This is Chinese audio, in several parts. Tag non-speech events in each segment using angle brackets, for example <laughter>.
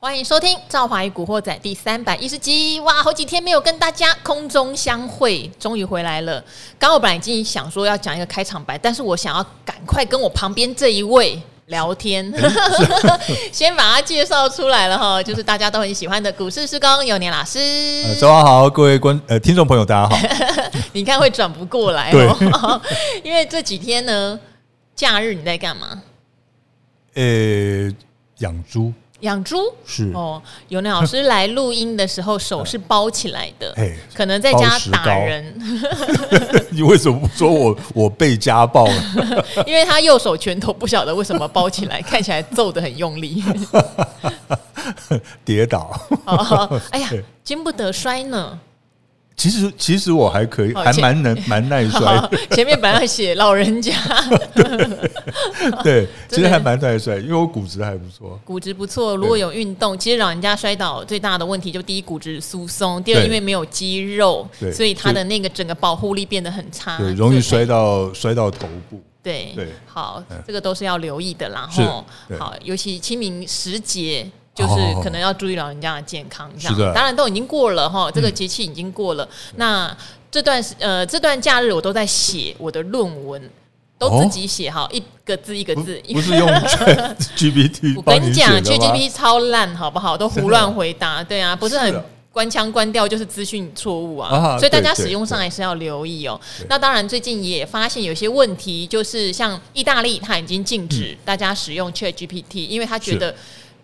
欢迎收听《赵华与古惑仔》第三百一十集。哇，好几天没有跟大家空中相会，终于回来了。刚我本来已经想说要讲一个开场白，但是我想要赶快跟我旁边这一位聊天，<laughs> 先把他介绍出来了哈，就是大家都很喜欢的股市师公有年老师。呃，早上好，各位观呃听众朋友，大家好。<laughs> 你看会转不过来哦，<laughs> 因为这几天呢，假日你在干嘛？呃，养猪。养猪是哦，有那老师来录音的时候手 <laughs> 是包起来的，可能在家打人。<laughs> <laughs> 你为什么不说我我被家暴了？因为他右手拳头不晓得为什么包起来，看起来揍的很用力，跌倒。哎呀，经不得摔呢。其实其实我还可以，还蛮能 <laughs> 蛮耐摔。前面本来写老人家，<laughs> 对，<laughs> 其实还蛮耐摔，因为我骨质还不错。骨质不错，如果有运动，其实老人家摔倒最大的问题就第一骨质疏松，第二因为没有肌肉，所以他的那个整个保护力变得很差，对，容易摔到摔到头部。对对，好，这个都是要留意的啦。哈，好，尤其清明时节。就是可能要注意老人家的健康，这样。当然都已经过了哈，这个节气已经过了。那这段呃这段假日我都在写我的论文，都自己写哈，一个字一个字。不是用 GPT。<laughs> 我跟你讲，GPT 超烂，好不好？都胡乱回答。对啊，不是很关腔关调，就是资讯错误啊。所以大家使用上还是要留意哦。那当然，最近也发现有些问题，就是像意大利，它已经禁止大家使用 ChatGPT，因为他觉得。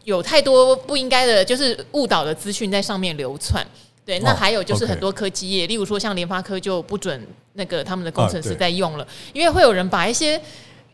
有太多不应该的，就是误导的资讯在上面流窜。对，那还有就是很多科技业，例如说像联发科就不准那个他们的工程师在用了，因为会有人把一些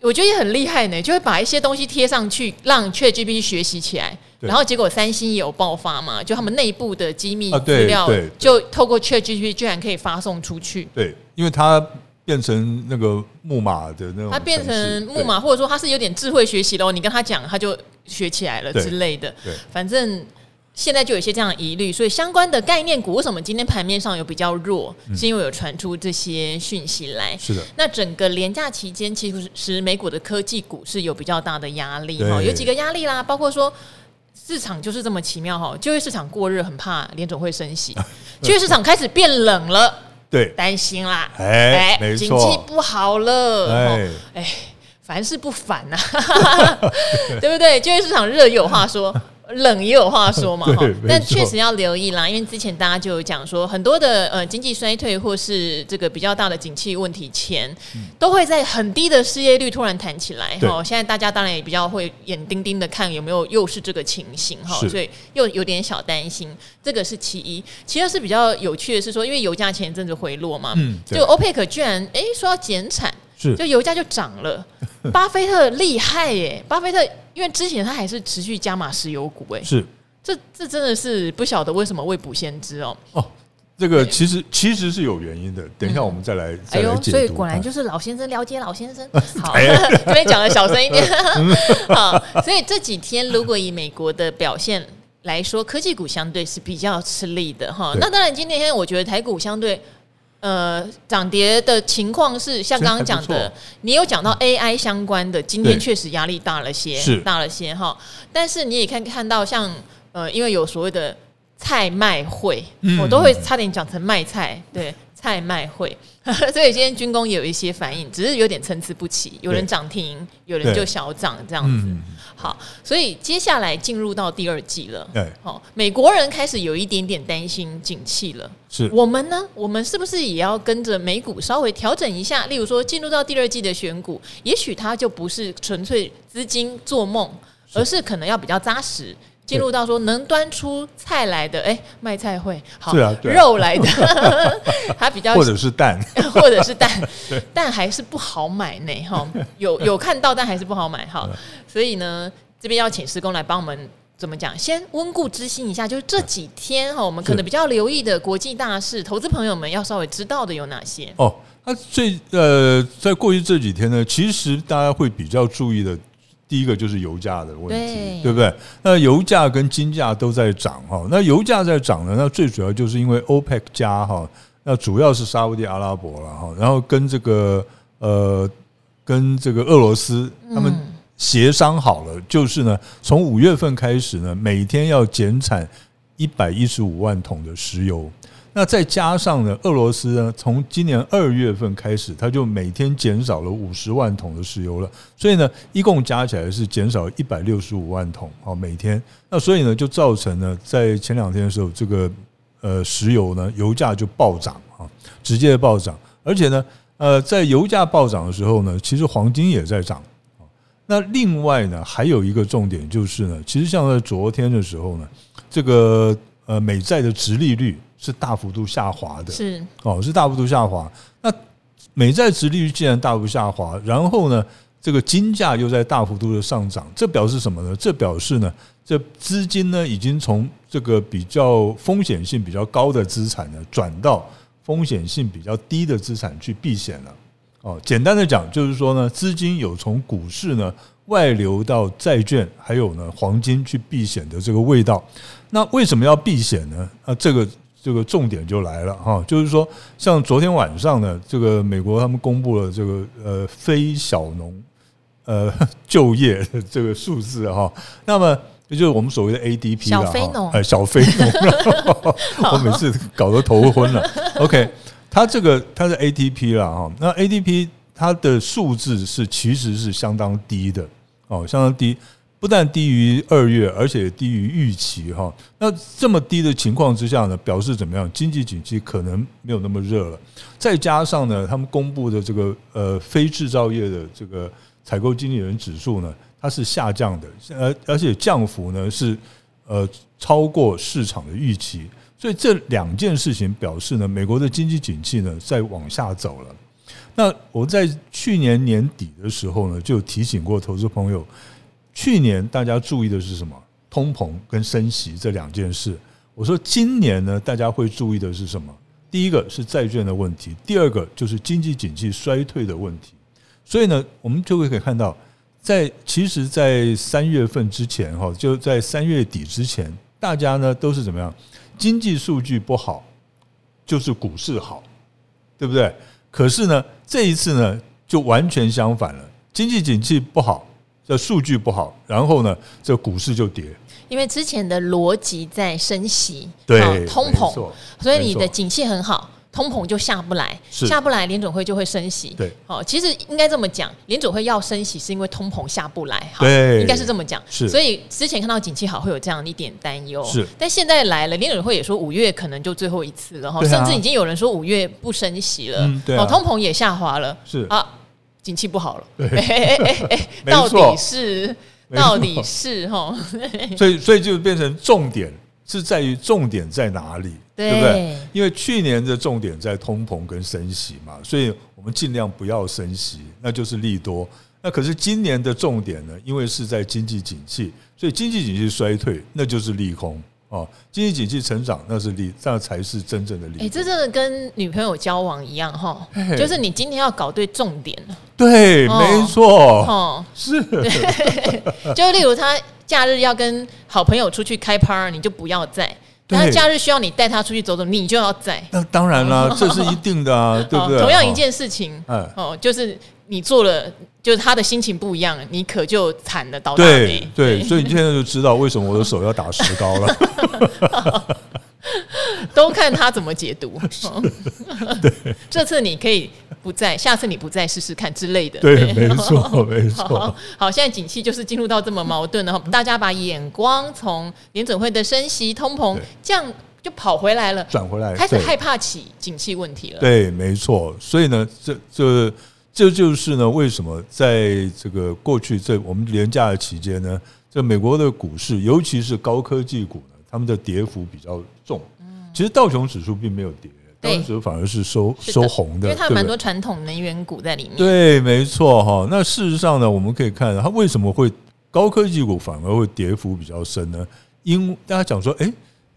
我觉得也很厉害呢，就会把一些东西贴上去，让 ChatGPT 学习起来，然后结果三星也有爆发嘛，就他们内部的机密资料就透过 ChatGPT 居然可以发送出去。对，因为它变成那个木马的那种，它变成木马，或者说它是有点智慧学习的，你跟他讲，他就。学起来了之类的，反正现在就有一些这样的疑虑，所以相关的概念股为什么今天盘面上有比较弱，是因为有传出这些讯息来。是的，那整个连假期间，其实是美股的科技股是有比较大的压力哈，有几个压力啦，包括说市场就是这么奇妙哈，就业市场过热，很怕联总会升息，<laughs> 就业市场开始变冷了，对，担心啦，哎，经济不好了，哎。凡事不反呐、啊，<laughs> 对不对？就业市场热有话说，冷也有话说嘛。<laughs> 但确实要留意啦，因为之前大家就有讲说，很多的呃经济衰退或是这个比较大的景气问题前，都会在很低的失业率突然弹起来。哈，现在大家当然也比较会眼盯盯的看有没有又是这个情形哈，所以又有点小担心。这个是其一，其二是比较有趣的是说，因为油价前一阵子回落嘛，嗯就 OPEC 居然哎说要减产。是，就油价就涨了。<laughs> 巴菲特厉害耶！巴菲特因为之前他还是持续加码石油股，哎，是，这这真的是不晓得为什么未卜先知哦。哦，这个其实其实是有原因的。等一下我们再来。哎呦，所以果然就是老先生了解老先生。<laughs> 好，<laughs> 这边讲的小声一点。好，所以这几天如果以美国的表现来说，科技股相对是比较吃力的哈。那当然，今天我觉得台股相对。呃，涨跌的情况是像刚刚讲的，你有讲到 AI 相关的，今天确实压力大了些，是大了些哈。但是你也看看到像呃，因为有所谓的菜卖会，嗯、我都会差点讲成卖菜，对。菜卖会，<laughs> 所以今天军工也有一些反应，只是有点参差不齐，有人涨停，有人就小涨这样子。好，所以接下来进入到第二季了。对，好，美国人开始有一点点担心景气了。是我们呢？我们是不是也要跟着美股稍微调整一下？例如说，进入到第二季的选股，也许它就不是纯粹资金做梦，而是可能要比较扎实。进入到说能端出菜来的，哎，卖菜会好，啊啊、肉来的，<laughs> 它比较或者是蛋，<laughs> 或者是蛋，蛋还是不好买呢，哈，有有看到，但还是不好买，哈，所以呢，这边要请施工来帮我们怎么讲，先温故知新一下，就是这几天哈，我们可能比较留意的国际大事，投资朋友们要稍微知道的有哪些？哦，那最呃，在过去这几天呢，其实大家会比较注意的。第一个就是油价的问题，对，对不对？那油价跟金价都在涨哈。那油价在涨呢，那最主要就是因为 OPEC 加哈，那主要是沙乌地阿拉伯了哈，然后跟这个呃跟这个俄罗斯他们协商好了，就是呢，从五月份开始呢，每天要减产一百一十五万桶的石油。那再加上呢，俄罗斯呢，从今年二月份开始，它就每天减少了五十万桶的石油了。所以呢，一共加起来是减少一百六十五万桶啊，每天。那所以呢，就造成呢，在前两天的时候，这个呃石油呢，油价就暴涨啊，直接暴涨。而且呢，呃，在油价暴涨的时候呢，其实黄金也在涨啊。那另外呢，还有一个重点就是呢，其实像在昨天的时候呢，这个呃美债的值利率。是大幅度下滑的，是哦，是大幅度下滑。那美债值利率既然大幅下滑，然后呢，这个金价又在大幅度的上涨，这表示什么呢？这表示呢，这资金呢已经从这个比较风险性比较高的资产呢，转到风险性比较低的资产去避险了。哦，简单的讲就是说呢，资金有从股市呢外流到债券，还有呢黄金去避险的这个味道。那为什么要避险呢？啊，这个。这个重点就来了哈，就是说，像昨天晚上呢，这个美国他们公布了这个呃非小农呃 <laughs> 就业的这个数字哈，那么也就是我们所谓的 ADP 小非农，哎，小非农，<laughs> 我每次搞得头昏了。OK，它这个它是 ADP 了哈，那 ADP 它的数字是其实是相当低的哦，相当低。不但低于二月，而且低于预期哈。那这么低的情况之下呢，表示怎么样？经济景气可能没有那么热了。再加上呢，他们公布的这个呃非制造业的这个采购经理人指数呢，它是下降的，而而且降幅呢是呃超过市场的预期。所以这两件事情表示呢，美国的经济景气呢在往下走了。那我在去年年底的时候呢，就提醒过投资朋友。去年大家注意的是什么？通膨跟升息这两件事。我说今年呢，大家会注意的是什么？第一个是债券的问题，第二个就是经济景气衰退的问题。所以呢，我们就会可以看到，在其实，在三月份之前哈，就在三月底之前，大家呢都是怎么样？经济数据不好，就是股市好，对不对？可是呢，这一次呢，就完全相反了，经济景气不好。这数据不好，然后呢，这股市就跌。因为之前的逻辑在升息，对通膨，所以你的景气很好，通膨就下不来，下不来，联准会就会升息。对，好，其实应该这么讲，联准会要升息是因为通膨下不来，对，应该是这么讲。是，所以之前看到景气好会有这样一点担忧，是，但现在来了，联准会也说五月可能就最后一次了哈，甚至已经有人说五月不升息了，哦，通膨也下滑了，是。啊。景气不好了，对，哎哎哎，到底是到底是哈，<laughs> 所以所以就变成重点是在于重点在哪里，对不对？因为去年的重点在通膨跟升息嘛，所以我们尽量不要升息，那就是利多。那可是今年的重点呢，因为是在经济景气，所以经济景气衰退，那就是利空。哦，经济景气成长那是利，那才是真正的利。哎，这真的跟女朋友交往一样哈，就是你今天要搞对重点了。对，没错。哦，是。<laughs> 就例如他假日要跟好朋友出去开趴，你就不要在；但是假日需要你带他出去走走，你就要在。那当然啦，<laughs> 这是一定的啊，对不对？同样一件事情，哦，就是你做了。就是他的心情不一样，你可就惨了，倒大霉。对对，<laughs> 所以你现在就知道为什么我的手要打石膏了。<laughs> 都看他怎么解读。对，这次你可以不在，下次你不在试试看之类的。对，<laughs> 没错，<laughs> 没错。好，现在景气就是进入到这么矛盾，然后大家把眼光从联准会的升息、通膨这样就跑回来了，转回来，开始害怕起景气问题了。对，没错。所以呢，这这。这就是呢，为什么在这个过去这我们廉价的期间呢，这美国的股市，尤其是高科技股呢，他们的跌幅比较重。其实道琼指数并没有跌，道琼指数反而是收收红的，因为它有蛮多传统能源股在里面。对，没错哈。那事实上呢，我们可以看到它为什么会高科技股反而会跌幅比较深呢？因大家讲说，哎。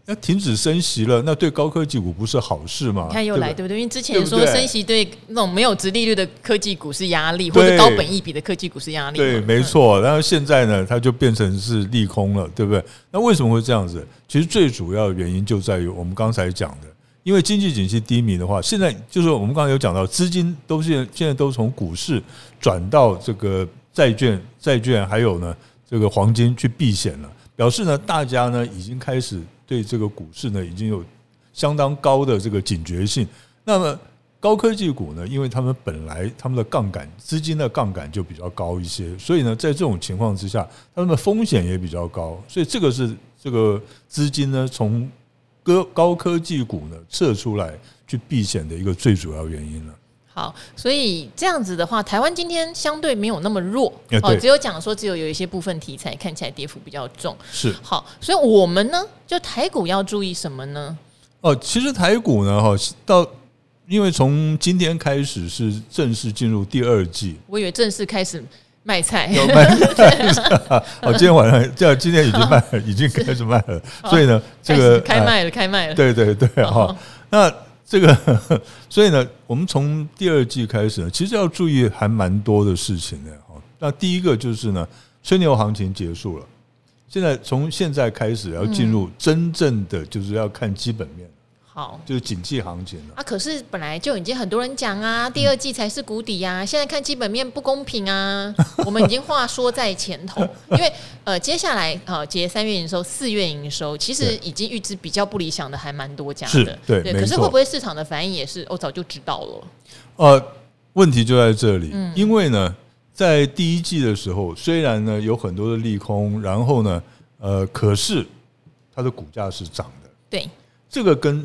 那停止升息了，那对高科技股不是好事吗？你看又来，对不对？因为之前说升息对那种没有殖利率的科技股是压力，或者高本益比的科技股是压力。对，没错。然后现在呢，它就变成是利空了，对不对？那为什么会这样子？其实最主要的原因就在于我们刚才讲的，因为经济景气低迷的话，现在就是我们刚才有讲到，资金都是现在都从股市转到这个债券、债券还有呢这个黄金去避险了，表示呢大家呢已经开始对这个股市呢已经有相当高的这个警觉性。那么高科技股呢，因为他们本来他们的杠杆资金的杠杆就比较高一些，所以呢在这种情况之下，他们的风险也比较高，所以这个是这个资金呢从高高科技股呢撤出来去避险的一个最主要原因了。好，所以这样子的话，台湾今天相对没有那么弱哦，只有讲说只有有一些部分题材看起来跌幅比较重。是好，所以我们呢，就台股要注意什么呢？哦，其实台股呢，哈，到因为从今天开始是正式进入第二季，我以为正式开始卖菜，有卖菜。<laughs> 哦，今天晚上这，今天已经卖了，已经开始卖了。所以呢，这个开卖了，开卖了。对对对，哈，那。这个，<laughs> 所以呢，我们从第二季开始呢，其实要注意还蛮多的事情的哈。那第一个就是呢，吹牛行情结束了，现在从现在开始要进入真正的，就是要看基本面。好，就是景气行情了啊！可是本来就已经很多人讲啊，第二季才是谷底啊。现在看基本面不公平啊，<laughs> 我们已经话说在前头，<laughs> 因为呃，接下来呃，结三月营收、四月营收，其实已经预知比较不理想的还蛮多家的，对对。可是会不会市场的反应也是？我早就知道了。呃，问题就在这里，因为呢，在第一季的时候，虽然呢有很多的利空，然后呢，呃，可是它的股价是涨的。对，这个跟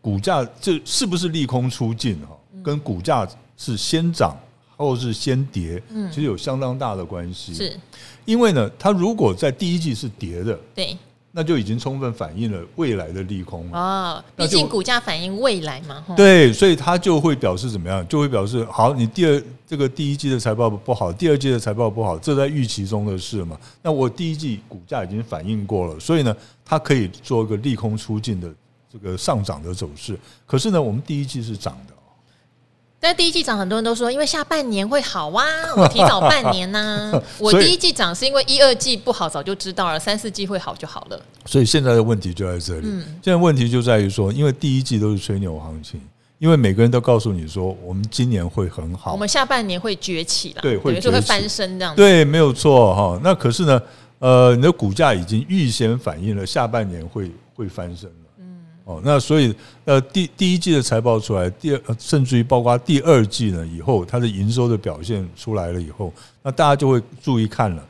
股价这是不是利空出尽哈？跟股价是先涨或是先跌，其实有相当大的关系。是，因为呢，它如果在第一季是跌的，对，那就已经充分反映了未来的利空啊。毕竟股价反映未来嘛，对，所以它就会表示怎么样？就会表示好，你第二这个第一季的财报不好，第二季的财报不好，这在预期中的事嘛。那我第一季股价已经反映过了，所以呢，它可以做一个利空出尽的。这个上涨的走势，可是呢，我们第一季是涨的，但第一季涨，很多人都说因为下半年会好啊，我提早半年呢、啊。<laughs> 我第一季涨是因为一二季不好，早就知道了，三四季会好就好了。所以现在的问题就在这里，现在问题就在于说，因为第一季都是吹牛行情，因为每个人都告诉你说，我们今年会很好，我们下半年会崛起了，对，会就会翻身这样子，对，没有错哈。那可是呢，呃，你的股价已经预先反映了下半年会会翻身。哦，那所以呃，第第一季的财报出来，第二甚至于包括第二季呢，以后它的营收的表现出来了以后，那大家就会注意看了。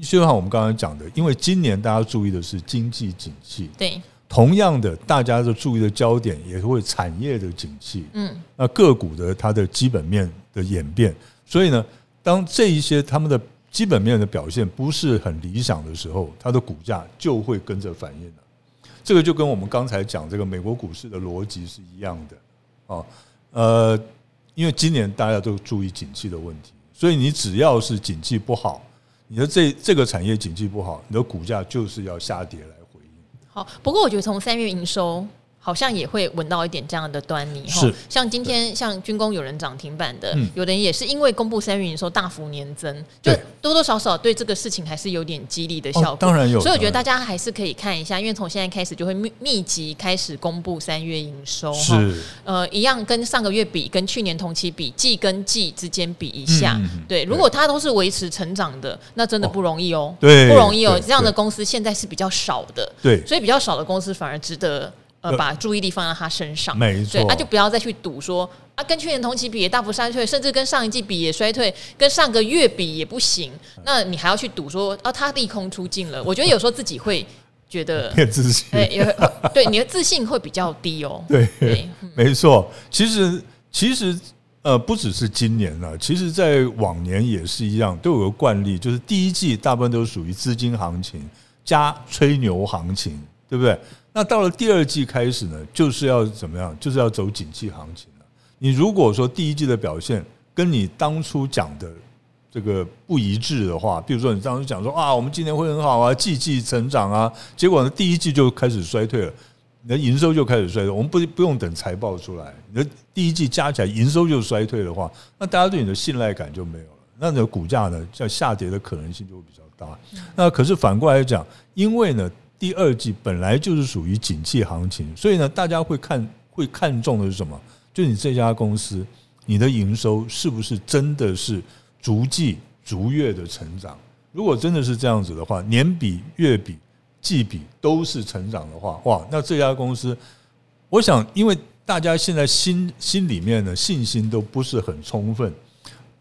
就像我们刚刚讲的，因为今年大家注意的是经济景气，对，同样的，大家的注意的焦点也会产业的景气，嗯，那个股的它的基本面的演变，所以呢，当这一些他们的基本面的表现不是很理想的时候，它的股价就会跟着反应了。这个就跟我们刚才讲这个美国股市的逻辑是一样的啊，呃，因为今年大家都注意景气的问题，所以你只要是景气不好，你的这这个产业景气不好，你的股价就是要下跌来回应。好，不过我觉得从三月营收。好像也会闻到一点这样的端倪哈，像今天像军工有人涨停板的，有的人也是因为公布三月营收大幅年增，就多多少少对这个事情还是有点激励的效果。当然有，所以我觉得大家还是可以看一下，因为从现在开始就会密密集开始公布三月营收是，呃，一样跟上个月比，跟去年同期比，季跟季之间比一下，对，如果它都是维持成长的，那真的不容易哦，对，不容易哦，这样的公司现在是比较少的，对，所以比较少的公司反而值得。呃，把注意力放在他身上，没错，对，那就不要再去赌说啊，跟去年同期比也大幅衰退，甚至跟上一季比也衰退，跟上个月比也不行，那你还要去赌说啊，他利空出尽了？我觉得有时候自己会觉得 <laughs> 变自信，哎，有对你的自信会比较低哦。<laughs> 对，对没错，其实其实呃，不只是今年了，其实在往年也是一样，都有个惯例，就是第一季大部分都属于资金行情加吹牛行情，对不对？那到了第二季开始呢，就是要怎么样？就是要走景气行情了。你如果说第一季的表现跟你当初讲的这个不一致的话，比如说你当初讲说啊，我们今年会很好啊，季季成长啊，结果呢，第一季就开始衰退了，你的营收就开始衰退。我们不不用等财报出来，你的第一季加起来营收就衰退的话，那大家对你的信赖感就没有了，那你的股价呢，在下跌的可能性就会比较大。那可是反过来讲，因为呢。第二季本来就是属于景气行情，所以呢，大家会看会看重的是什么？就你这家公司，你的营收是不是真的是逐季逐月的成长。如果真的是这样子的话，年比、月比、季比都是成长的话，哇，那这家公司，我想，因为大家现在心心里面的信心都不是很充分，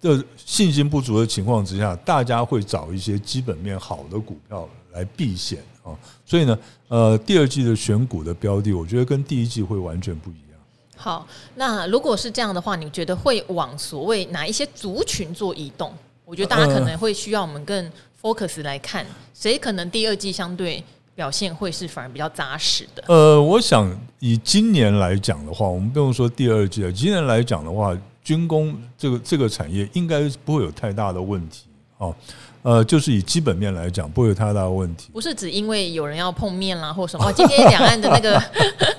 的信心不足的情况之下，大家会找一些基本面好的股票来避险啊。所以呢，呃，第二季的选股的标的，我觉得跟第一季会完全不一样。好，那如果是这样的话，你觉得会往所谓哪一些族群做移动？我觉得大家可能会需要我们更 focus 来看，谁可能第二季相对表现会是反而比较扎实的。呃，我想以今年来讲的话，我们不用说第二季了，今年来讲的话，军工这个这个产业应该不会有太大的问题啊。呃，就是以基本面来讲，不会有太大的问题。不是只因为有人要碰面啦，或什么？今天两岸的那个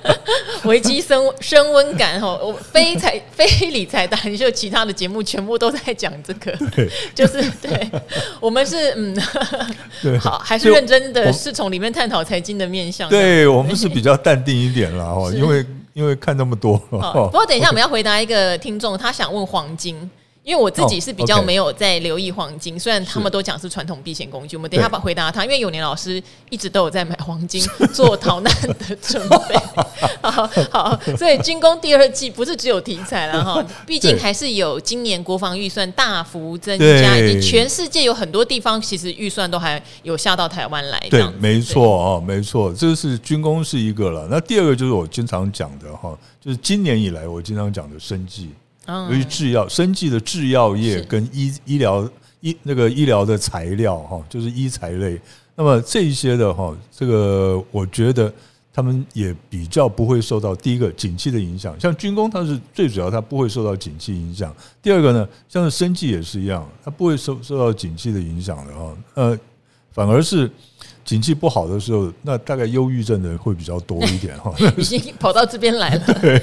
<laughs> 危机升升温感哈，我非财非理财达就其他的节目全部都在讲这个，对，就是对，我们是嗯，<laughs> 对，好，还是认真的是从里面探讨财经的面向。对，我们是比较淡定一点啦，<laughs> 哦，因为因为看那么多。不过等一下我们要回答一个听众，他想问黄金。因为我自己是比较没有在留意黄金，虽然他们都讲是传统避险工具，我们等一下把回答他。因为永年老师一直都有在买黄金 <laughs> 做逃难的准备。好，好，所以军工第二季不是只有题材了哈，<laughs> 毕竟还是有今年国防预算大幅增加，以及全世界有很多地方其实预算都还有下到台湾来。对，没错啊，没错，这是军工是一个了。那第二个就是我经常讲的哈，就是今年以来我经常讲的生技。由于制药、生技的制药业跟医医疗医那个医疗的材料哈，就是医材类，那么这一些的哈，这个我觉得他们也比较不会受到第一个景气的影响。像军工，它是最主要，它不会受到景气影响。第二个呢，像是生技也是一样，它不会受受到景气的影响的哈。呃，反而是。景气不好的时候，那大概忧郁症的人会比较多一点哈。<laughs> 已经跑到这边来了。<laughs> 对，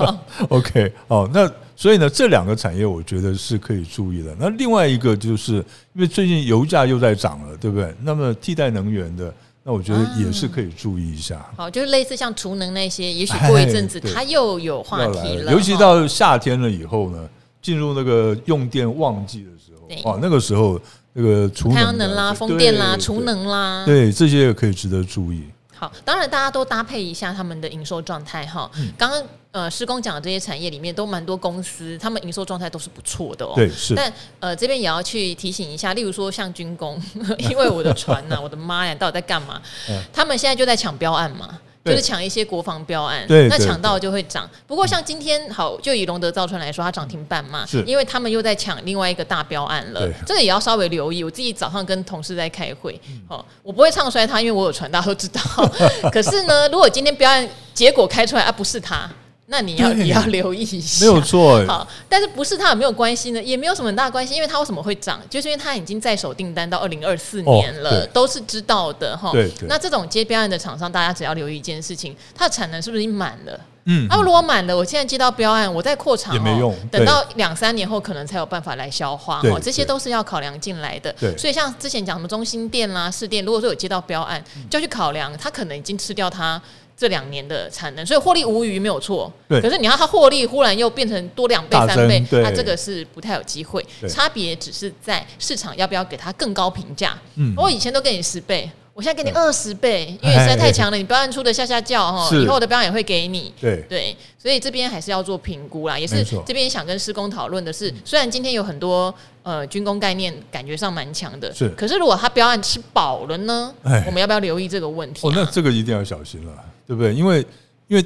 <laughs> OK，好，那所以呢，这两个产业我觉得是可以注意的。那另外一个就是因为最近油价又在涨了，对不对？那么替代能源的，那我觉得也是可以注意一下。好，就是类似像储能那些，也许过一阵子它又有话题了。尤其到夏天了以后呢，进入那个用电旺季的时候，啊，那个时候。那个储太阳能啦、风电啦、储能啦，对这些也可以值得注意。好，当然大家都搭配一下他们的营收状态哈。刚刚呃施工讲的这些产业里面都蛮多公司，他们营收状态都是不错的哦。对，是。但呃这边也要去提醒一下，例如说像军工，<laughs> 因为我的船呐、啊，<laughs> 我的妈呀，到底在干嘛？他们现在就在抢标案嘛。就是抢一些国防标案，那抢到就会涨。不过像今天好，就以龙德造船来说，它涨停板嘛，因为他们又在抢另外一个大标案了。这个也要稍微留意。我自己早上跟同事在开会，哦，我不会唱衰它，因为我有船，大家都知道。<laughs> 可是呢，如果今天标案结果开出来啊，不是它。那你要也要留意一下，没有错。好，但是不是它有没有关系呢？也没有什么很大关系，因为它为什么会涨？就是因为它已经在手订单到二零二四年了，都是知道的哈。对。那这种接标案的厂商，大家只要留意一件事情，它的产能是不是已经满了？嗯。那么如果满了，我现在接到标案，我再扩厂也没用，等到两三年后可能才有办法来消化哈。这些都是要考量进来的。对。所以像之前讲什么中心店啦、市店，如果说有接到标案，就要去考量，它可能已经吃掉它。这两年的产能，所以获利无余没有错。对，可是你要它获利忽然又变成多两倍三倍，它这个是不太有机会。差别只是在市场要不要给它更高评价。嗯，我以前都给你十倍，我现在给你二十倍，因为实在太强了，你标案出的下下叫哈，以后的标案也会给你。对对，所以这边还是要做评估啦。也是这边想跟施工讨论的是，虽然今天有很多呃军工概念感觉上蛮强的，是，可是如果它标案吃饱了呢，我们要不要留意这个问题？哦，那这个一定要小心了。对不对？因为，因为，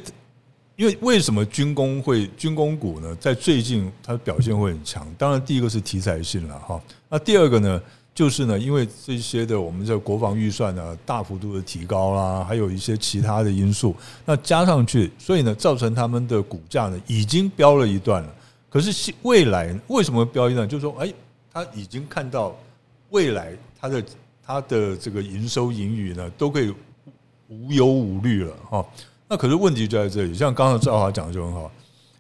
因为为什么军工会军工股呢？在最近它的表现会很强。当然，第一个是题材性了哈。那第二个呢，就是呢，因为这些的我们这国防预算呢大幅度的提高啦，还有一些其他的因素，那加上去，所以呢，造成他们的股价呢已经飙了一段了。可是未来为什么飙一段？就是说，哎，他已经看到未来它的它的这个营收盈余呢都可以。无忧无虑了哈，那可是问题就在这里。像刚刚赵华讲的就很好，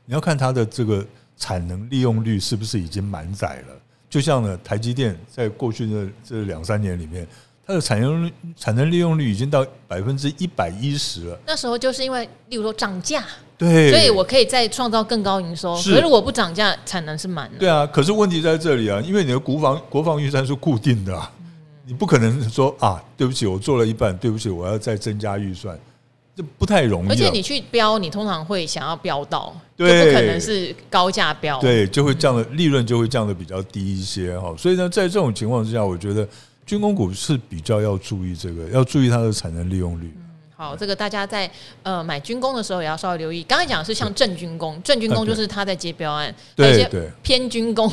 你要看它的这个产能利用率是不是已经满载了。就像呢，台积电在过去的这两三年里面，它的产能产能利用率已经到百分之一百一十了。那时候就是因为，例如说涨价，对，所以我可以再创造更高营收。是，可是我不涨价，产能是满的。对啊，可是问题在这里啊，因为你的国防国防预算是固定的，啊，嗯、你不可能说啊，对不起，我做了一半，对不起，我要再增加预算。这不太容易，而且你去标，你通常会想要标到，对，就不可能是高价标，对，就会降的利润就会降的比较低一些哈。所以呢，在这种情况之下，我觉得军工股是比较要注意这个，要注意它的产能利用率。好，这个大家在呃买军工的时候也要稍微留意。刚才讲的是像正军工，正军工就是他在接标案，对对，偏军工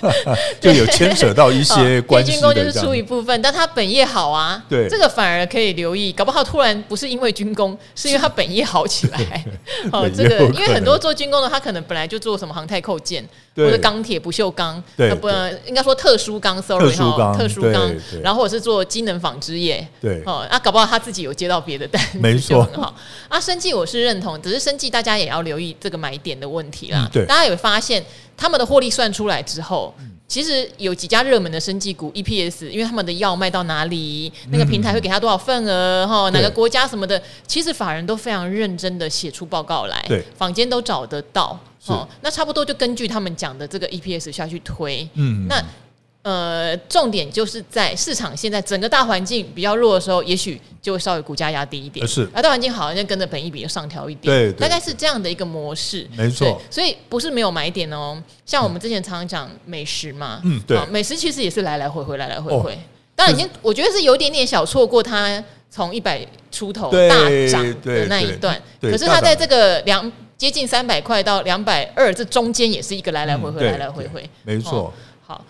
<laughs> 就有牵扯到一些 <laughs> 关系。偏军工就是出一部分，但他本业好啊，对，这个反而可以留意。搞不好突然不是因为军工，<laughs> 是因为他本业好起来。哦，这个因为很多做军工的，他可能本来就做什么航太扣件。或者钢铁不锈钢，对，不应该说特殊钢，sorry 哈，特殊钢，然后或者是做机能纺织业，对，哦，那，搞不好他自己有接到别的单，没错，很好。啊，生技我是认同，只是生技大家也要留意这个买点的问题啦。对，大家有发现他们的获利算出来之后，其实有几家热门的生技股 EPS，因为他们的药卖到哪里，那个平台会给他多少份额，哈，哪个国家什么的，其实法人都非常认真的写出报告来，对，坊间都找得到。哦，那差不多就根据他们讲的这个 EPS 下去推，嗯，那呃，重点就是在市场现在整个大环境比较弱的时候，也许就会稍微股价压低一点，是，而大环境好，就跟着本益比就上调一点，对，大概是这样的一个模式，没错，所以不是没有买点哦，像我们之前常常讲美食嘛，嗯，对，美食其实也是来来回回，来来回回，当然已经我觉得是有点点小错过它从一百出头大涨的那一段，可是它在这个两。接近三百块到两百二，这中间也是一个来来回回，来来回回，没错。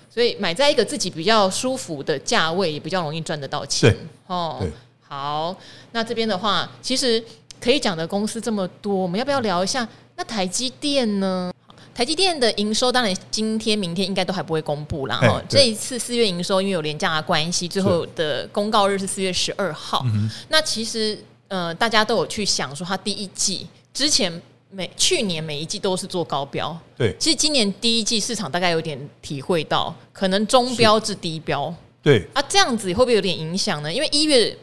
好，所以买在一个自己比较舒服的价位，也比较容易赚得到钱。哦，好，那这边的话，其实可以讲的公司这么多，我们要不要聊一下？那台积电呢？台积电的营收，当然今天、明天应该都还不会公布啦。哈，这一次四月营收，因为有廉价的关系，最后的公告日是四月十二号。那其实，呃，大家都有去想说，它第一季之前。每去年每一季都是做高标，对。其实今年第一季市场大概有点体会到，可能中标至低标，对。啊，这样子会不会有点影响呢？因为一月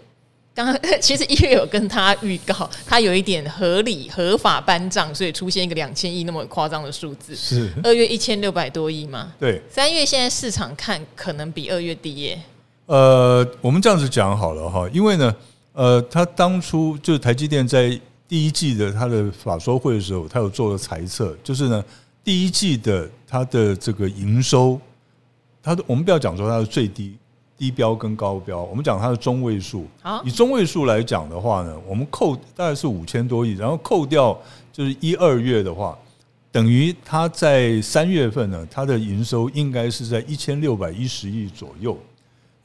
刚刚 <laughs> 其实一月有跟他预告，他有一点合理合法搬账，所以出现一个两千亿那么夸张的数字。是二月一千六百多亿嘛？对。三月现在市场看可能比二月低耶。呃，我们这样子讲好了哈，因为呢，呃，他当初就是台积电在。第一季的它的法说会的时候，他有做了猜测，就是呢，第一季的它的这个营收，它的我们不要讲说它的最低低标跟高标，我们讲它的中位数。以中位数来讲的话呢，我们扣大概是五千多亿，然后扣掉就是一二月的话，等于它在三月份呢，它的营收应该是在一千六百一十亿左右。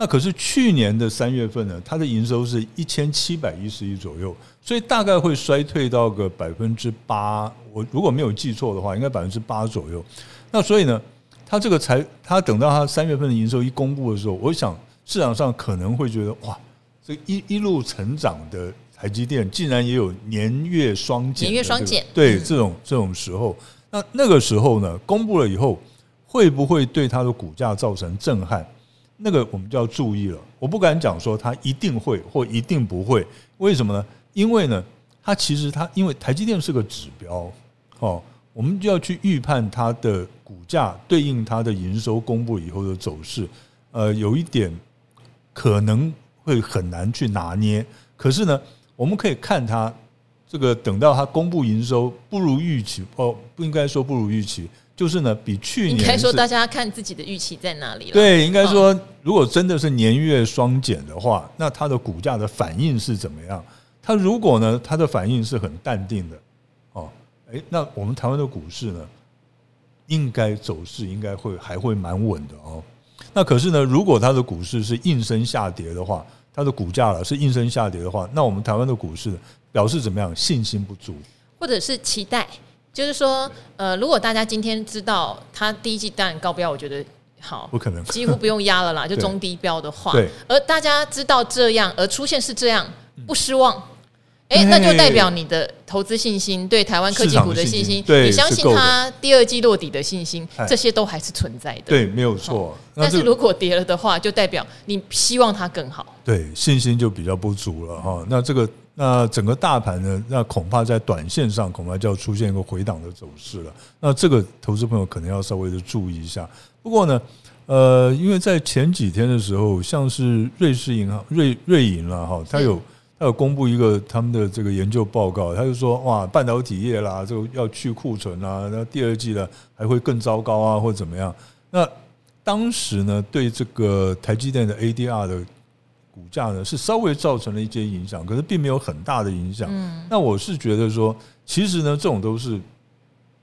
那可是去年的三月份呢，它的营收是一千七百一十亿左右，所以大概会衰退到个百分之八。我如果没有记错的话，应该百分之八左右。那所以呢，它这个才，它等到它三月份的营收一公布的时候，我想市场上可能会觉得哇，这一一路成长的台积电竟然也有年月双减，年月双减，对这种这种时候，那那个时候呢，公布了以后，会不会对它的股价造成震撼？那个我们就要注意了，我不敢讲说它一定会或一定不会，为什么呢？因为呢，它其实它因为台积电是个指标哦，我们就要去预判它的股价对应它的营收公布以后的走势，呃，有一点可能会很难去拿捏。可是呢，我们可以看它这个等到它公布营收不如预期哦，不应该说不如预期。就是呢，比去年应该说大家看自己的预期在哪里了。对，应该说，如果真的是年月双减的话，那它的股价的反应是怎么样？它如果呢，它的反应是很淡定的，哦，诶，那我们台湾的股市呢，应该走势应该会还会蛮稳的哦。那可是呢，如果它的股市是应声下跌的话，它的股价了是应声下跌的话，那我们台湾的股市表示怎么样？信心不足，或者是期待。就是说，呃，如果大家今天知道它第一季当然高标，我觉得好，不可能，几乎不用压了啦。<laughs> 就中低标的话，对，而大家知道这样，而出现是这样，不失望。哎，那就代表你的投资信心，对台湾科技股的信心，你相信它第二季落底的信心，这些都还是存在的。对，没有错。但是如果跌了的话，就代表你希望它更好。对，信心就比较不足了哈。那这个，那整个大盘呢，那恐怕在短线上恐怕就要出现一个回档的走势了。那这个投资朋友可能要稍微的注意一下。不过呢，呃，因为在前几天的时候，像是瑞士银行、瑞瑞银了哈，它有。它有公布一个他们的这个研究报告，他就说哇，半导体业啦，这个要去库存啦，那第二季呢还会更糟糕啊，或者怎么样？那当时呢，对这个台积电的 ADR 的股价呢，是稍微造成了一些影响，可是并没有很大的影响。那我是觉得说，其实呢，这种都是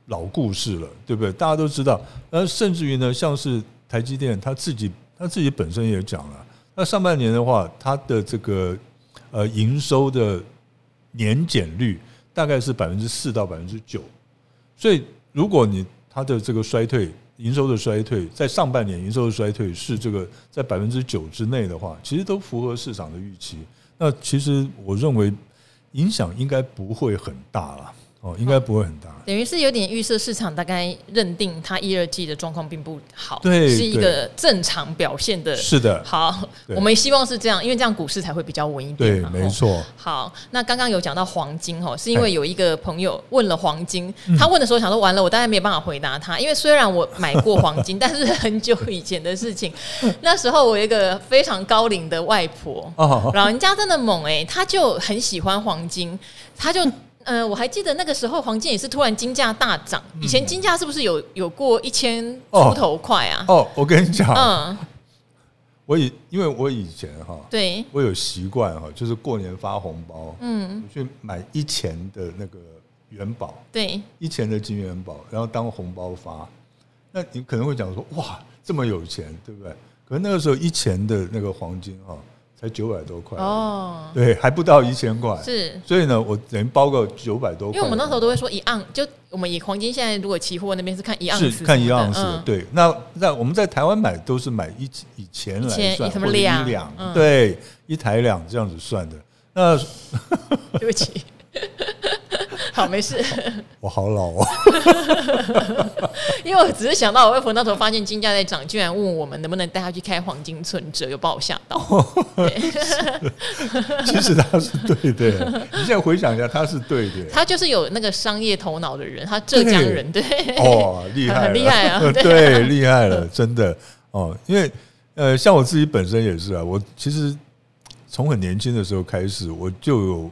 老故事了，对不对？大家都知道。那甚至于呢，像是台积电，他自己他自己本身也讲了，那上半年的话，它的这个。呃，营收的年减率大概是百分之四到百分之九，所以如果你它的这个衰退，营收的衰退，在上半年营收的衰退是这个在百分之九之内的话，其实都符合市场的预期。那其实我认为影响应该不会很大了。哦，应该不会很大，等于是有点预设市场，大概认定它一二季的状况并不好，对，是一个正常表现的，是的。好，我们希望是这样，因为这样股市才会比较稳一点。对，没错。好，那刚刚有讲到黄金哦，是因为有一个朋友问了黄金，他问的时候想说完了，我大概没有办法回答他，因为虽然我买过黄金，<laughs> 但是很久以前的事情。<laughs> 那时候我有一个非常高龄的外婆，老人家真的猛哎，他就很喜欢黄金，他就。嗯、呃，我还记得那个时候黄金也是突然金价大涨。以前金价是不是有有过一千出头块啊？哦，<laughs> 我跟你讲，嗯，我以因为我以前哈，对，我有习惯哈，就是过年发红包，嗯，去买一钱的那个元宝，对，一钱的金元宝，然后当红包发。那你可能会讲说，哇，这么有钱，对不对？可是那个时候一钱的那个黄金哈。才九百多块哦，对，还不到一千块，是，所以呢，我等于包个九百多块。因为我们那时候都会说一盎，就我们以黄金现在如果期货那边是看一盎司，是看一盎司，对。那那我们在台湾买都是买一以前来算，什么两两，对，一台两这样子算的。那 <laughs> 对不起。好，没事。<laughs> 我好老哦，<laughs> 因为我只是想到我外婆那时候发现金价在涨，居然问我们能不能带她去开黄金存折，又把我吓到。<laughs> 其实他是对的，你现在回想一下，他是对的。他就是有那个商业头脑的人，他浙江人，对，哦，厉害，很厉害啊，对，厉害了，真的哦。因为呃，像我自己本身也是啊，我其实从很年轻的时候开始，我就有。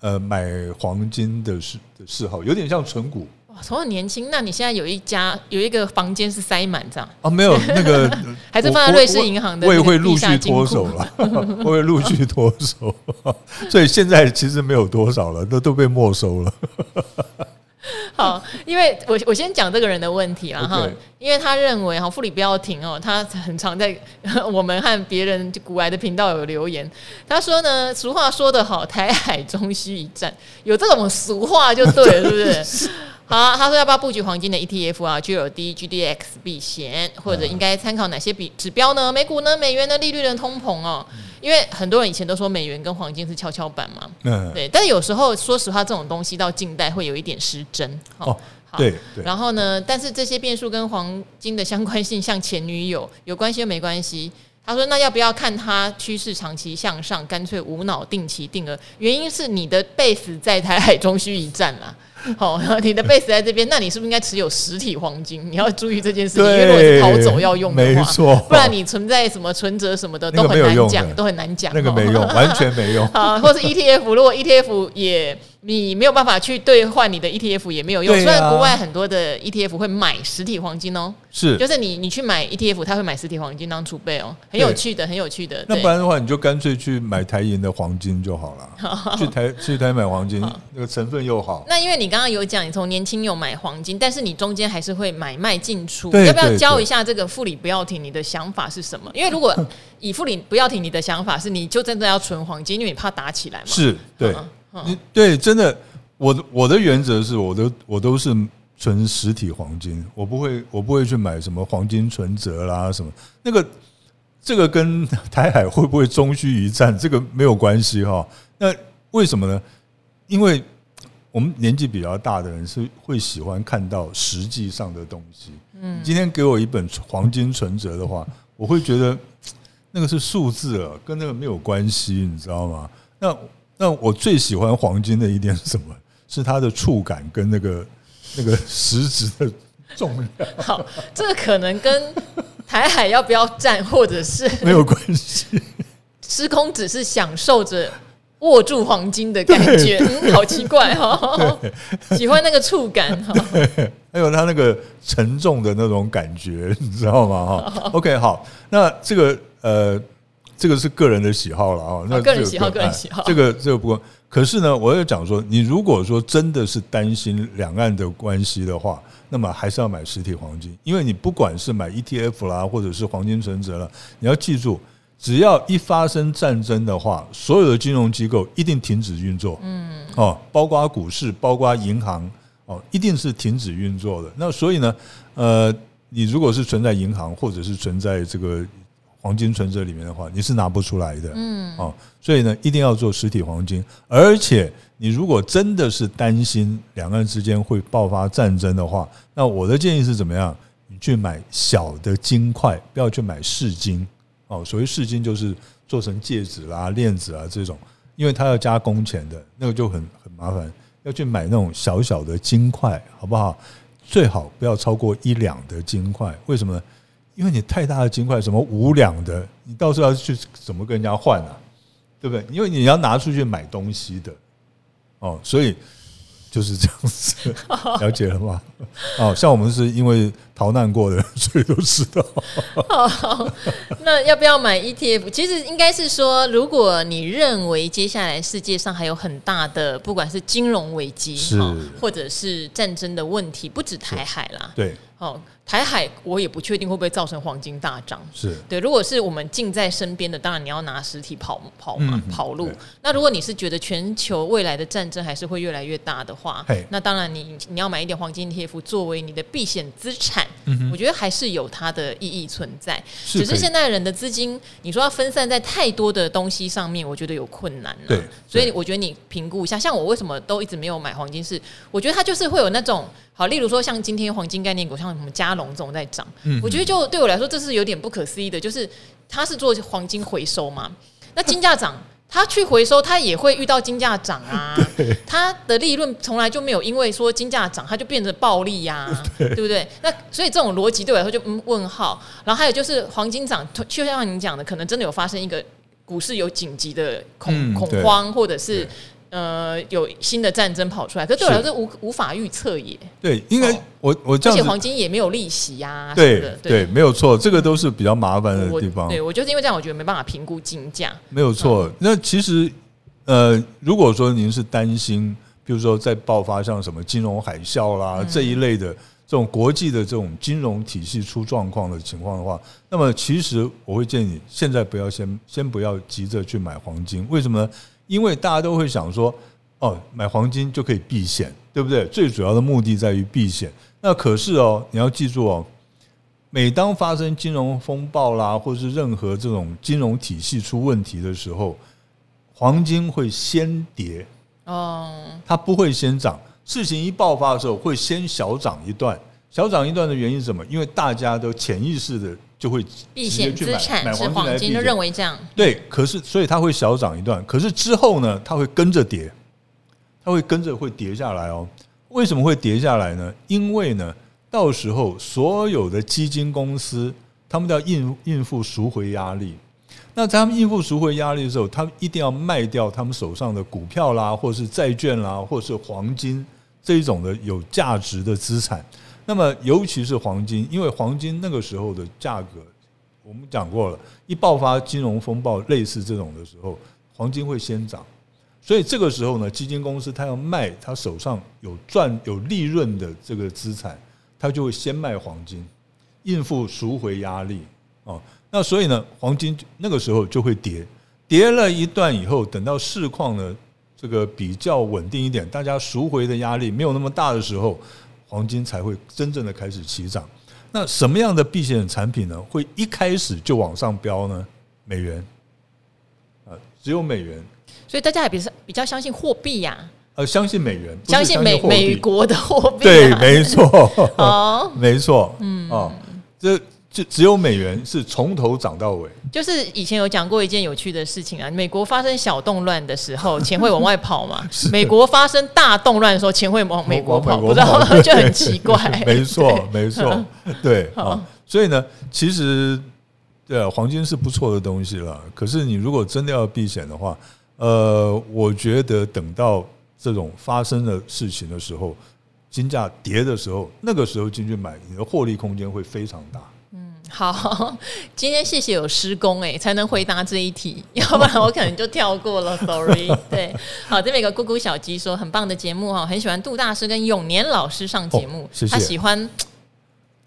呃，买黄金的嗜的嗜好有点像存股。哇，从很年轻，那你现在有一家有一个房间是塞满这样？啊，没有那个，<laughs> 还是放在瑞士银行的我。我也会陆续脱手了，<laughs> 我会陆续脱手，<laughs> 所以现在其实没有多少了，都都被没收了。<laughs> 好，因为我我先讲这个人的问题了哈，Okay. 因为他认为哈，富里不要停哦，他很常在 <laughs> 我们和别人古来的频道有留言，他说呢，俗话说得好，台海中西一战，有这种俗话就对了，是不是？<laughs> 好，他说要不要布局黄金的 ETF 啊，GLD、GDX 避险，或者应该参考哪些比指标呢？美股呢？美元的利率的通膨哦，因为很多人以前都说美元跟黄金是跷跷板嘛，嗯，对。但是有时候说实话，这种东西到近代会有一点失真哦。对，对。然后呢，但是这些变数跟黄金的相关性，像前女友有关系又没关系？他说那要不要看它趋势长期向上，干脆无脑定期定额？原因是你的 base 在台海中需一战啦。<laughs> 好，你的 <laughs> base 在这边，那你是不是应该持有实体黄金？你要注意这件事情，因为如果是逃走要用的话，没错，不然你存在什么存折什么的都很难讲，都很难讲，那个没用，<laughs> 完全没用。啊，或是 ETF，如果 ETF 也。你没有办法去兑换你的 ETF 也没有用，虽然国外很多的 ETF 会买实体黄金哦，是，就是你你去买 ETF，他会买实体黄金当储备哦，很有趣的，很有趣的。那不然的话，你就干脆去买台银的黄金就好了，<laughs> 去台去台买黄金，那个成分又好。那因为你刚刚有讲，你从年轻有买黄金，但是你中间还是会买卖进出，要不要教一下这个富里不要停？你的想法是什么？因为如果以富里不要停，你的想法是你就真的要存黄金，因为你怕打起来嘛。是对。你对，真的，我的我的原则是，我都我都是存实体黄金，我不会我不会去买什么黄金存折啦什么。那个这个跟台海会不会终须一战，这个没有关系哈。那为什么呢？因为我们年纪比较大的人是会喜欢看到实际上的东西。嗯，今天给我一本黄金存折的话，我会觉得那个是数字啊，跟那个没有关系，你知道吗？那那我最喜欢黄金的一点是什么？是它的触感跟那个那个实质的重量。<laughs> 好，这个可能跟台海要不要战，或者是 <laughs> 没有关系。师空只是享受着握住黄金的感觉，嗯，好奇怪哈、<laughs> 哦，喜欢那个触感哈，还有它那个沉重的那种感觉，你知道吗？哈，OK，好，那这个呃，这个是个人的喜好了啊，那个人喜好，个人喜好，这个这个不过，可是呢，我要讲说，你如果说真的是担心两岸的关系的话，那么还是要买实体黄金，因为你不管是买 ETF 啦，或者是黄金存折了，你要记住。只要一发生战争的话，所有的金融机构一定停止运作。嗯，哦，包括股市，包括银行，哦，一定是停止运作的。那所以呢，呃，你如果是存在银行或者是存在这个黄金存折里面的话，你是拿不出来的。嗯，哦，所以呢，一定要做实体黄金。而且，你如果真的是担心两岸之间会爆发战争的话，那我的建议是怎么样？你去买小的金块，不要去买饰金。哦，所谓饰金就是做成戒指啦、链子啊这种，因为它要加工钱的，那个就很很麻烦，要去买那种小小的金块，好不好？最好不要超过一两的金块，为什么呢？因为你太大的金块，什么五两的，你到时候要去怎么跟人家换啊？对不对？因为你要拿出去买东西的，哦，所以。就是这样子，<laughs> 了解了吗？哦，像我们是因为逃难过的，所以都知道。好，<laughs> 那要不要买 ETF？其实应该是说，如果你认为接下来世界上还有很大的，不管是金融危机，是或者是战争的问题，不止台海啦，对。哦，台海我也不确定会不会造成黄金大涨。是对，如果是我们近在身边的，当然你要拿实体跑跑嘛，嗯、跑路。那如果你是觉得全球未来的战争还是会越来越大的话，那当然你你要买一点黄金 ETF 作为你的避险资产，嗯，我觉得还是有它的意义存在。是只是现在人的资金，你说要分散在太多的东西上面，我觉得有困难。对，所以我觉得你评估一下，像我为什么都一直没有买黄金是，是我觉得它就是会有那种。好，例如说像今天黄金概念股，像什么加龙这种在涨，嗯，我觉得就对我来说这是有点不可思议的，就是它是做黄金回收嘛，那金价涨，它去回收，他也会遇到金价涨啊，<laughs> 他的利润从来就没有因为说金价涨，他就变成暴利呀，<laughs> 啊，对不对？那所以这种逻辑对我来说就嗯问号。然后还有就是黄金涨，就像你讲的，可能真的有发生一个股市有紧急的恐恐慌，或者是。呃，有新的战争跑出来，可是对我来说无无法预测也。对，应该我我这样，而且黄金也没有利息呀、啊。对对，没有错，这个都是比较麻烦的地方。对我就是因为这样，我觉得没办法评估金价。没有错、嗯，那其实呃，如果说您是担心，比如说在爆发像什么金融海啸啦、嗯、这一类的这种国际的这种金融体系出状况的情况的话，那么其实我会建议你现在不要先先不要急着去买黄金，为什么呢？因为大家都会想说，哦，买黄金就可以避险，对不对？最主要的目的在于避险。那可是哦，你要记住哦，每当发生金融风暴啦，或是任何这种金融体系出问题的时候，黄金会先跌哦，它不会先涨。事情一爆发的时候，会先小涨一段。小涨一段的原因是什么？因为大家都潜意识的。就会避险资产买黄金，就认为这样对。可是，所以它会小涨一段，可是之后呢，它会跟着跌，它会跟着会跌下来哦。为什么会跌下来呢？因为呢，到时候所有的基金公司，他们都要应应付赎回压力。那在他们应付赎回压力的时候，他们一定要卖掉他们手上的股票啦，或是债券啦，或是黄金这一种的有价值的资产。那么，尤其是黄金，因为黄金那个时候的价格，我们讲过了，一爆发金融风暴类似这种的时候，黄金会先涨，所以这个时候呢，基金公司他要卖他手上有赚有利润的这个资产，他就会先卖黄金，应付赎回压力哦。那所以呢，黄金那个时候就会跌，跌了一段以后，等到市况呢这个比较稳定一点，大家赎回的压力没有那么大的时候。黄金才会真正的开始起涨。那什么样的避险产品呢？会一开始就往上飙呢？美元啊，只有美元。所以大家也比较比较相信货币呀。呃，相信美元，相信美美国的货币，对，没错，<laughs> 哦，没错，嗯，哦，这就只有美元是从头涨到尾。就是以前有讲过一件有趣的事情啊，美国发生小动乱的时候，<laughs> 钱会往外跑嘛；美国发生大动乱的时候，钱会往美国跑，不知道就很奇怪。<laughs> 没错，没错，<laughs> 对啊，所以呢，其实对啊，黄金是不错的东西了。可是你如果真的要避险的话，呃，我觉得等到。这种发生的事情的时候，金价跌的时候，那个时候进去买，你的获利空间会非常大。嗯，好，<laughs> 今天谢谢有施工哎，才能回答这一题，<laughs> 要不然我可能就跳过了，<laughs> sorry。对，好，这边有个咕咕小鸡说很棒的节目哈，很喜欢杜大师跟永年老师上节目，谢谢。他喜欢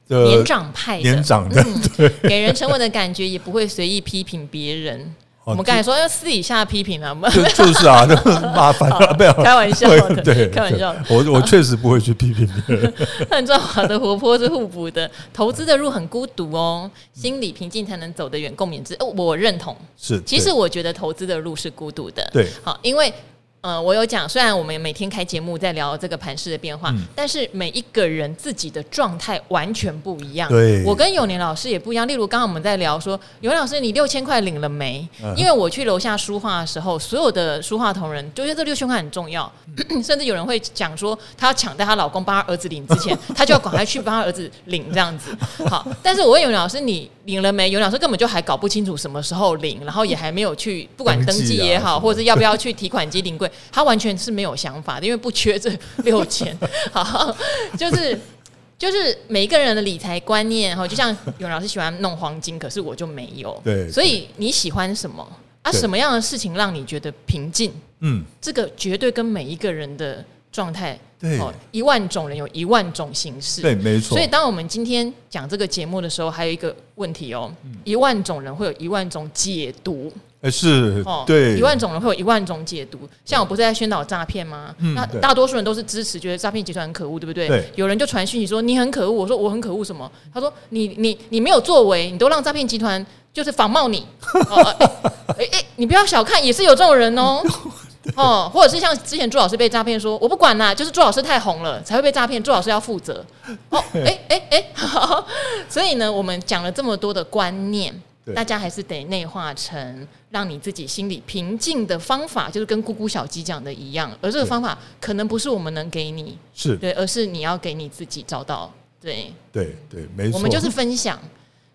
年长派的，年长的，嗯，给人沉稳的感觉，也不会随意批评别人。我们刚才说要私底下批评了，就就是啊，就 <laughs> 麻烦了，不要开玩笑的，对，<laughs> 开玩笑。我我确实不会去批评别人。很重要的活泼是互补的，投资的路很孤独哦，心理平静才能走得远。共勉之，哦，我认同。是，其实我觉得投资的路是孤独的。对，好，因为。呃，我有讲，虽然我们每天开节目在聊这个盘势的变化，嗯、但是每一个人自己的状态完全不一样。对，我跟永年老师也不一样。例如，刚刚我们在聊说，永年老师，你六千块领了没？嗯、因为我去楼下书画的时候，所有的书画同仁就觉得这六千块很重要，嗯、<coughs> 甚至有人会讲说，她要抢在她老公帮她儿子领之前，她就要赶快去帮她儿子领这样子。好，但是我问永年老师，你领了没？永年老师根本就还搞不清楚什么时候领，然后也还没有去，不管登记也好，或者是要不要去提款机领柜。他完全是没有想法的，因为不缺这 <laughs> 六千。<laughs> 好，就是就是每一个人的理财观念哈，就像永老师喜欢弄黄金，可是我就没有。对，所以你喜欢什么啊？什么样的事情让你觉得平静？嗯，这个绝对跟每一个人的状态。对，一万种人有一万种形式。对，没错。所以当我们今天讲这个节目的时候，还有一个问题哦，一万种人会有一万种解读。哎，是哦，对，一万种人会有一万种解读。像我不是在宣导诈骗吗？嗯，那大多数人都是支持，觉得诈骗集团很可恶，对不对？对。有人就传讯息说你很可恶，我说我很可恶什么？他说你你你没有作为，你都让诈骗集团就是仿冒你。哎哎，你不要小看，也是有这种人哦。<laughs> 哦，或者是像之前朱老师被诈骗，说我不管啦，就是朱老师太红了才会被诈骗，朱老师要负责。哦，哎哎哎，<laughs> 所以呢，我们讲了这么多的观念。大家还是得内化成让你自己心里平静的方法，就是跟咕咕小鸡讲的一样。而这个方法可能不是我们能给你，是对，而是你要给你自己找到。对对对，没错。我们就是分享，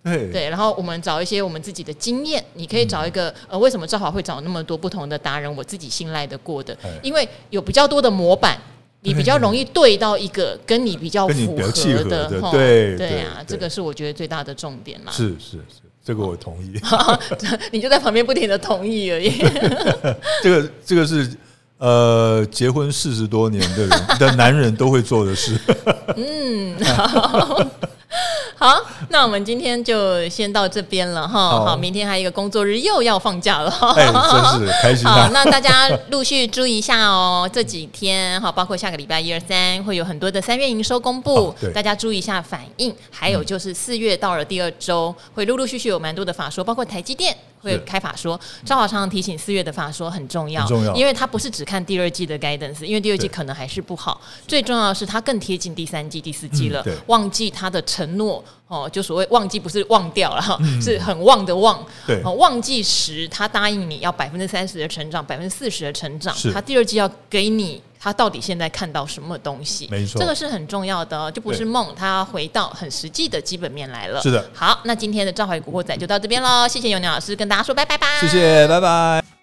对对。然后我们找一些我们自己的经验，你可以找一个呃，为什么赵华会找那么多不同的达人？我自己信赖的过的，因为有比较多的模板，你比较容易对到一个跟你比较符合的。对对啊，这个是我觉得最大的重点啦。是是是。这个我同意，<laughs> 你就在旁边不停的同意而已。<laughs> 这个这个是呃，结婚四十多年的人的男人都会做的事。<laughs> 嗯。好 <laughs> 好，那我们今天就先到这边了哈。好，好，明天还有一个工作日，又要放假了。哎，真是开心啊。<laughs> 好，那大家陆续注意一下哦。这几天哈，包括下个礼拜一二三，会有很多的三月营收公布，哦、大家注意一下反应。还有就是四月到了第二周，会陆陆续续有蛮多的法说，包括台积电。会开法说，赵华常常提醒四月的法说很重要，重要，因为他不是只看第二季的 guidance，因为第二季可能还是不好。最重要的是，他更贴近第三季、第四季了。忘记他的承诺哦，就所谓忘记不是忘掉了哈，是很忘的忘。对，忘记时他答应你要百分之三十的成长，百分之四十的成长，他第二季要给你。他到底现在看到什么东西？没错，这个是很重要的，就不是梦，他回到很实际的基本面来了。是的，好，那今天的赵怀古惑仔就到这边喽，谢谢永年老师跟大家说拜拜吧，谢谢，拜拜。